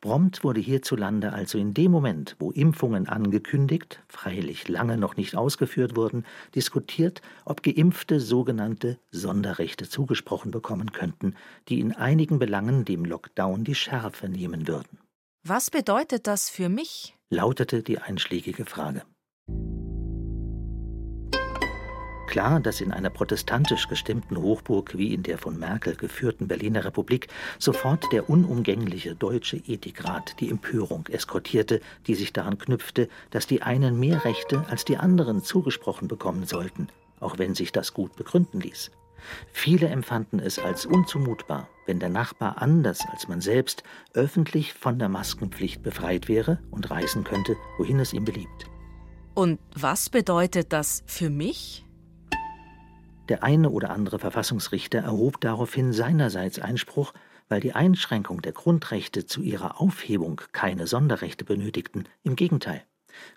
Prompt wurde hierzulande also in dem Moment, wo Impfungen angekündigt, freilich lange noch nicht ausgeführt wurden, diskutiert, ob Geimpfte sogenannte Sonderrechte zugesprochen bekommen könnten, die in einigen Belangen dem Lockdown die Schärfe nehmen würden. Was bedeutet das für mich? lautete die einschlägige Frage. Klar, dass in einer protestantisch gestimmten Hochburg wie in der von Merkel geführten Berliner Republik sofort der unumgängliche deutsche Ethikrat die Empörung eskortierte, die sich daran knüpfte, dass die einen mehr Rechte als die anderen zugesprochen bekommen sollten, auch wenn sich das gut begründen ließ. Viele empfanden es als unzumutbar, wenn der Nachbar anders als man selbst öffentlich von der Maskenpflicht befreit wäre und reisen könnte, wohin es ihm beliebt. Und was bedeutet das für mich? Der eine oder andere Verfassungsrichter erhob daraufhin seinerseits Einspruch, weil die Einschränkung der Grundrechte zu ihrer Aufhebung keine Sonderrechte benötigten. Im Gegenteil.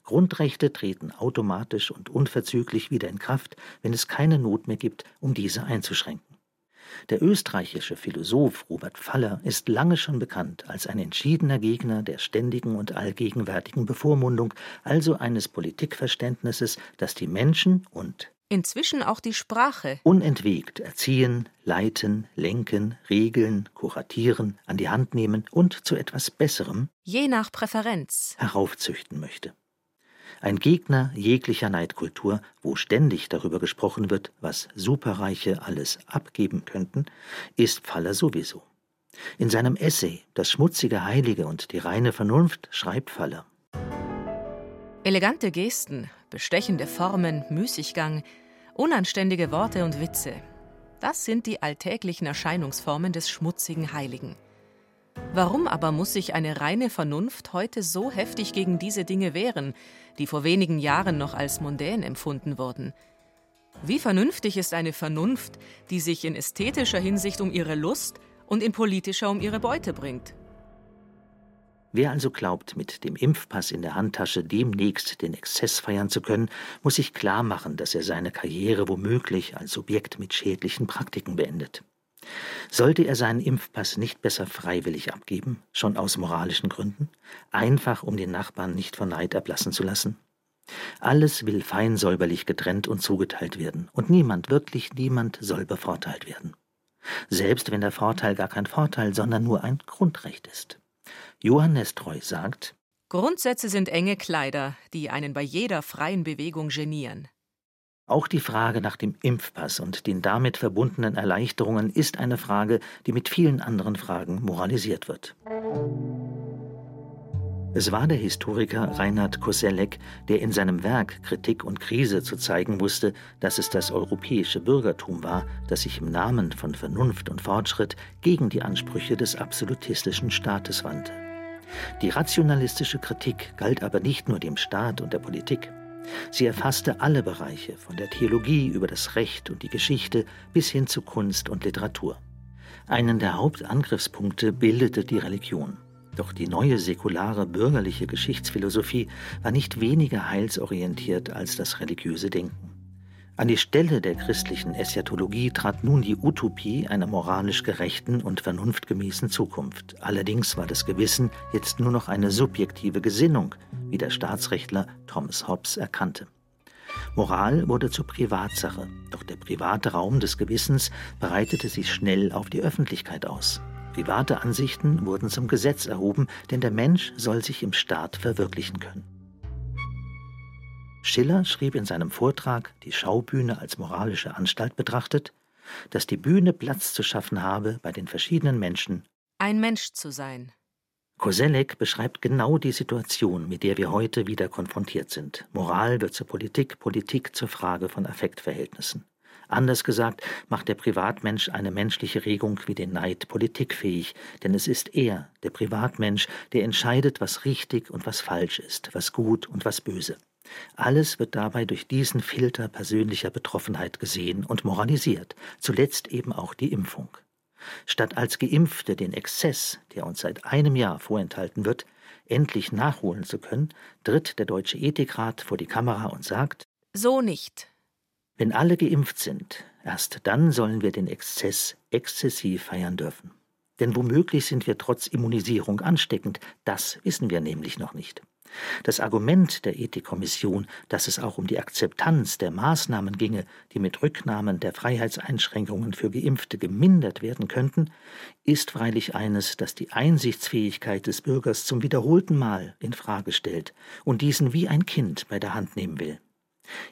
Grundrechte treten automatisch und unverzüglich wieder in Kraft, wenn es keine Not mehr gibt, um diese einzuschränken. Der österreichische Philosoph Robert Faller ist lange schon bekannt als ein entschiedener Gegner der ständigen und allgegenwärtigen Bevormundung, also eines Politikverständnisses, das die Menschen und Inzwischen auch die Sprache. Unentwegt erziehen, leiten, lenken, regeln, kuratieren, an die Hand nehmen und zu etwas Besserem, je nach Präferenz, heraufzüchten möchte. Ein Gegner jeglicher Neidkultur, wo ständig darüber gesprochen wird, was Superreiche alles abgeben könnten, ist Faller sowieso. In seinem Essay Das schmutzige Heilige und die reine Vernunft schreibt Faller. Elegante Gesten, bestechende Formen, Müßiggang, Unanständige Worte und Witze. Das sind die alltäglichen Erscheinungsformen des schmutzigen Heiligen. Warum aber muss sich eine reine Vernunft heute so heftig gegen diese Dinge wehren, die vor wenigen Jahren noch als mondän empfunden wurden? Wie vernünftig ist eine Vernunft, die sich in ästhetischer Hinsicht um ihre Lust und ihn politischer um ihre Beute bringt. Wer also glaubt, mit dem Impfpass in der Handtasche demnächst den Exzess feiern zu können, muss sich klar machen, dass er seine Karriere womöglich als Subjekt mit schädlichen Praktiken beendet. Sollte er seinen Impfpass nicht besser freiwillig abgeben, schon aus moralischen Gründen, einfach um den Nachbarn nicht von Neid erblassen zu lassen? Alles will fein säuberlich getrennt und zugeteilt werden, und niemand, wirklich niemand soll bevorteilt werden. Selbst wenn der Vorteil gar kein Vorteil, sondern nur ein Grundrecht ist. Johann Nestreu sagt, Grundsätze sind enge Kleider, die einen bei jeder freien Bewegung genieren. Auch die Frage nach dem Impfpass und den damit verbundenen Erleichterungen ist eine Frage, die mit vielen anderen Fragen moralisiert wird. Es war der Historiker Reinhard Koselleck, der in seinem Werk Kritik und Krise zu zeigen wusste, dass es das europäische Bürgertum war, das sich im Namen von Vernunft und Fortschritt gegen die Ansprüche des absolutistischen Staates wandte. Die rationalistische Kritik galt aber nicht nur dem Staat und der Politik. Sie erfasste alle Bereiche, von der Theologie über das Recht und die Geschichte bis hin zu Kunst und Literatur. Einen der Hauptangriffspunkte bildete die Religion. Doch die neue säkulare bürgerliche Geschichtsphilosophie war nicht weniger heilsorientiert als das religiöse Denken. An die Stelle der christlichen Eschatologie trat nun die Utopie einer moralisch gerechten und vernunftgemäßen Zukunft. Allerdings war das Gewissen jetzt nur noch eine subjektive Gesinnung, wie der Staatsrechtler Thomas Hobbes erkannte. Moral wurde zur Privatsache, doch der private Raum des Gewissens breitete sich schnell auf die Öffentlichkeit aus. Private Ansichten wurden zum Gesetz erhoben, denn der Mensch soll sich im Staat verwirklichen können. Schiller schrieb in seinem Vortrag Die Schaubühne als moralische Anstalt betrachtet, dass die Bühne Platz zu schaffen habe bei den verschiedenen Menschen. Ein Mensch zu sein. Koselleck beschreibt genau die Situation, mit der wir heute wieder konfrontiert sind. Moral wird zur Politik, Politik zur Frage von Affektverhältnissen. Anders gesagt, macht der Privatmensch eine menschliche Regung wie den Neid politikfähig, denn es ist er, der Privatmensch, der entscheidet, was richtig und was falsch ist, was gut und was böse. Alles wird dabei durch diesen Filter persönlicher Betroffenheit gesehen und moralisiert, zuletzt eben auch die Impfung. Statt als Geimpfte den Exzess, der uns seit einem Jahr vorenthalten wird, endlich nachholen zu können, tritt der Deutsche Ethikrat vor die Kamera und sagt So nicht. Wenn alle geimpft sind, erst dann sollen wir den Exzess exzessiv feiern dürfen. Denn womöglich sind wir trotz Immunisierung ansteckend, das wissen wir nämlich noch nicht. Das Argument der Ethikkommission, dass es auch um die Akzeptanz der Maßnahmen ginge, die mit Rücknahmen der Freiheitseinschränkungen für Geimpfte gemindert werden könnten, ist freilich eines, das die Einsichtsfähigkeit des Bürgers zum wiederholten Mal in Frage stellt und diesen wie ein Kind bei der Hand nehmen will.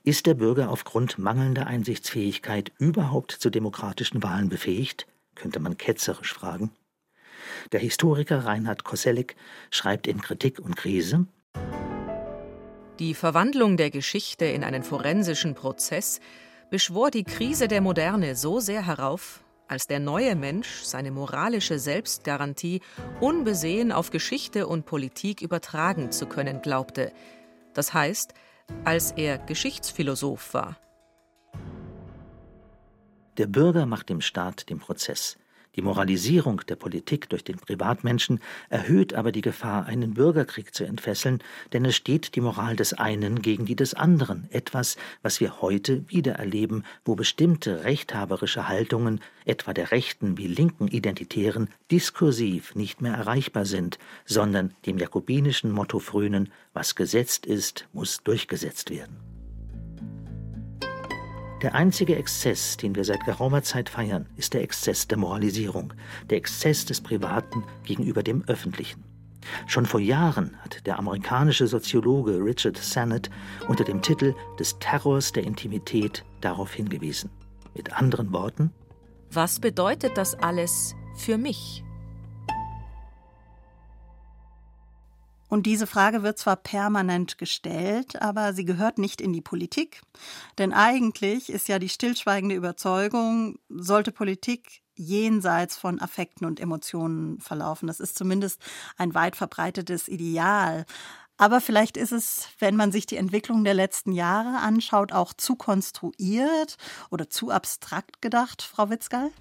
Ist der Bürger aufgrund mangelnder Einsichtsfähigkeit überhaupt zu demokratischen Wahlen befähigt? könnte man ketzerisch fragen. Der Historiker Reinhard Koselleck schreibt in Kritik und Krise Die Verwandlung der Geschichte in einen forensischen Prozess beschwor die Krise der Moderne so sehr herauf, als der neue Mensch seine moralische Selbstgarantie unbesehen auf Geschichte und Politik übertragen zu können glaubte. Das heißt, als er Geschichtsphilosoph war. Der Bürger macht dem Staat den Prozess. Die Moralisierung der Politik durch den Privatmenschen erhöht aber die Gefahr, einen Bürgerkrieg zu entfesseln, denn es steht die Moral des einen gegen die des anderen, etwas, was wir heute wieder erleben, wo bestimmte rechthaberische Haltungen, etwa der rechten wie linken Identitären, diskursiv nicht mehr erreichbar sind, sondern dem jakobinischen Motto frönen, was gesetzt ist, muss durchgesetzt werden. Der einzige Exzess, den wir seit geraumer Zeit feiern, ist der Exzess der Moralisierung, der Exzess des Privaten gegenüber dem Öffentlichen. Schon vor Jahren hat der amerikanische Soziologe Richard Sennett unter dem Titel des Terrors der Intimität darauf hingewiesen. Mit anderen Worten, was bedeutet das alles für mich? Und diese Frage wird zwar permanent gestellt, aber sie gehört nicht in die Politik. Denn eigentlich ist ja die stillschweigende Überzeugung, sollte Politik jenseits von Affekten und Emotionen verlaufen. Das ist zumindest ein weit verbreitetes Ideal. Aber vielleicht ist es, wenn man sich die Entwicklung der letzten Jahre anschaut, auch zu konstruiert oder zu abstrakt gedacht, Frau Witzgall?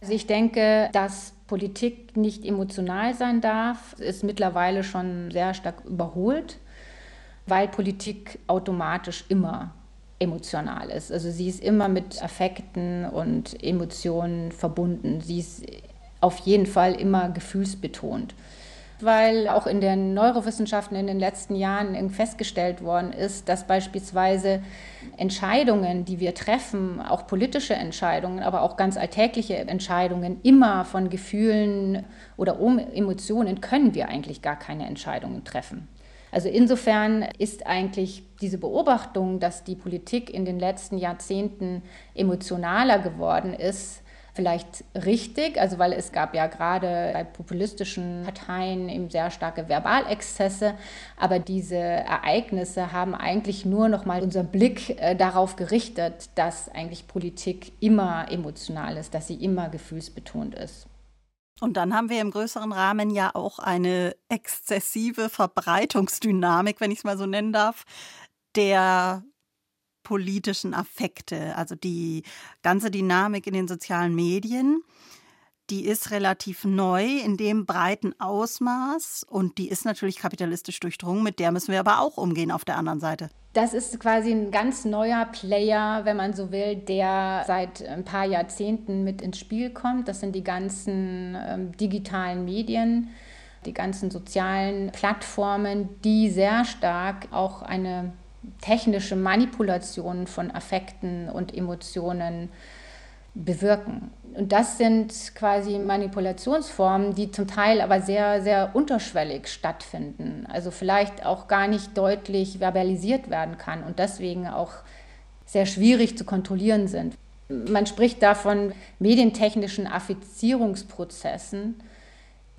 Also ich denke, dass Politik nicht emotional sein darf, ist mittlerweile schon sehr stark überholt, weil Politik automatisch immer emotional ist. Also sie ist immer mit Affekten und Emotionen verbunden. Sie ist auf jeden Fall immer gefühlsbetont weil auch in den Neurowissenschaften in den letzten Jahren festgestellt worden ist, dass beispielsweise Entscheidungen, die wir treffen, auch politische Entscheidungen, aber auch ganz alltägliche Entscheidungen, immer von Gefühlen oder um Emotionen können wir eigentlich gar keine Entscheidungen treffen. Also insofern ist eigentlich diese Beobachtung, dass die Politik in den letzten Jahrzehnten emotionaler geworden ist, vielleicht richtig, also weil es gab ja gerade bei populistischen Parteien eben sehr starke Verbalexzesse, aber diese Ereignisse haben eigentlich nur noch mal unser Blick äh, darauf gerichtet, dass eigentlich Politik immer emotional ist, dass sie immer gefühlsbetont ist. Und dann haben wir im größeren Rahmen ja auch eine exzessive Verbreitungsdynamik, wenn ich es mal so nennen darf, der politischen Affekte, also die ganze Dynamik in den sozialen Medien. Die ist relativ neu in dem breiten Ausmaß und die ist natürlich kapitalistisch durchdrungen, mit der müssen wir aber auch umgehen auf der anderen Seite. Das ist quasi ein ganz neuer Player, wenn man so will, der seit ein paar Jahrzehnten mit ins Spiel kommt. Das sind die ganzen ähm, digitalen Medien, die ganzen sozialen Plattformen, die sehr stark auch eine technische Manipulationen von Affekten und Emotionen bewirken. Und das sind quasi Manipulationsformen, die zum Teil aber sehr, sehr unterschwellig stattfinden. Also vielleicht auch gar nicht deutlich verbalisiert werden kann und deswegen auch sehr schwierig zu kontrollieren sind. Man spricht da von medientechnischen Affizierungsprozessen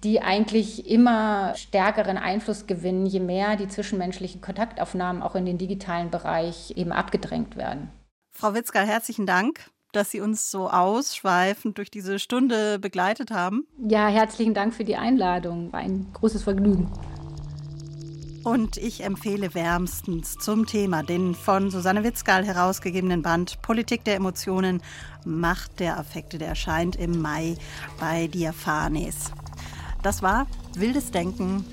die eigentlich immer stärkeren Einfluss gewinnen, je mehr die zwischenmenschlichen Kontaktaufnahmen auch in den digitalen Bereich eben abgedrängt werden. Frau Witzka, herzlichen Dank dass Sie uns so ausschweifend durch diese Stunde begleitet haben. Ja, herzlichen Dank für die Einladung. War ein großes Vergnügen. Und ich empfehle wärmstens zum Thema den von Susanne Witzgal herausgegebenen Band Politik der Emotionen, Macht der Affekte, der erscheint im Mai bei Diaphanes. Das war Wildes Denken